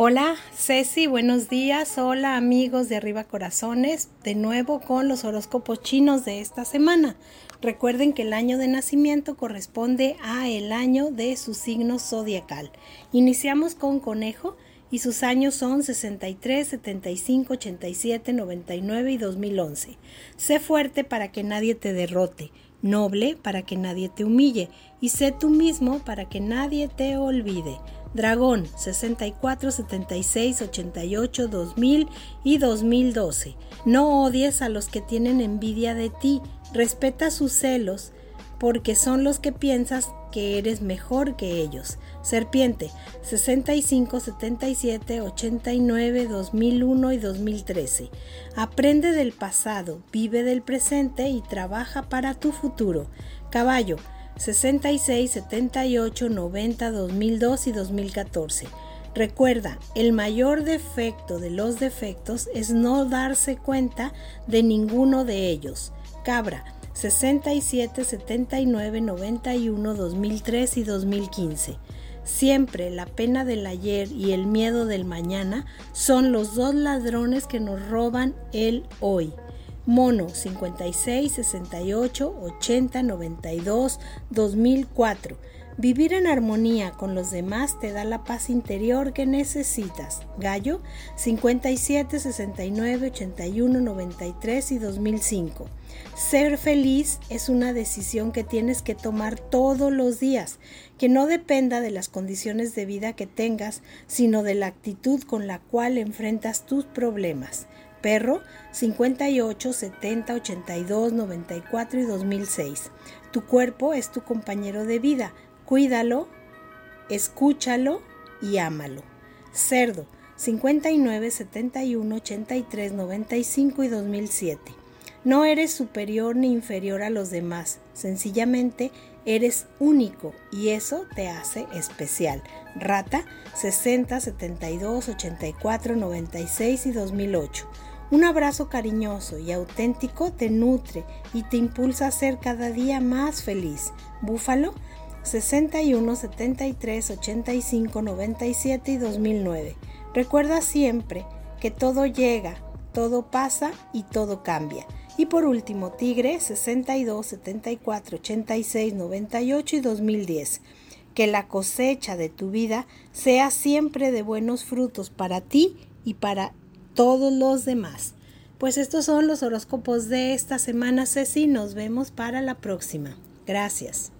Hola Ceci, buenos días. Hola amigos de Arriba Corazones, de nuevo con los horóscopos chinos de esta semana. Recuerden que el año de nacimiento corresponde a el año de su signo zodiacal. Iniciamos con Conejo y sus años son 63, 75, 87, 99 y 2011. Sé fuerte para que nadie te derrote, noble para que nadie te humille y sé tú mismo para que nadie te olvide. Dragón 64, 76, 88, 2000 y 2012. No odies a los que tienen envidia de ti, respeta sus celos, porque son los que piensas que eres mejor que ellos. Serpiente 65, 77, 89, 2001 y 2013. Aprende del pasado, vive del presente y trabaja para tu futuro. Caballo 66, 78, 90, 2002 y 2014. Recuerda, el mayor defecto de los defectos es no darse cuenta de ninguno de ellos. Cabra 67, 79, 91, 2003 y 2015. Siempre la pena del ayer y el miedo del mañana son los dos ladrones que nos roban el hoy. Mono 56, 68, 80, 92, 2004. Vivir en armonía con los demás te da la paz interior que necesitas. Gallo 57, 69, 81, 93 y 2005. Ser feliz es una decisión que tienes que tomar todos los días, que no dependa de las condiciones de vida que tengas, sino de la actitud con la cual enfrentas tus problemas. Perro 58, 70, 82, 94 y 2006. Tu cuerpo es tu compañero de vida. Cuídalo, escúchalo y ámalo. Cerdo 59, 71, 83, 95 y 2007. No eres superior ni inferior a los demás, sencillamente eres único y eso te hace especial. Rata 60, 72, 84, 96 y 2008. Un abrazo cariñoso y auténtico te nutre y te impulsa a ser cada día más feliz. Búfalo 61, 73, 85, 97 y 2009. Recuerda siempre que todo llega, todo pasa y todo cambia. Y por último, Tigre 62, 74, 86, 98 y 2010. Que la cosecha de tu vida sea siempre de buenos frutos para ti y para todos los demás. Pues estos son los horóscopos de esta semana, Ceci. Nos vemos para la próxima. Gracias.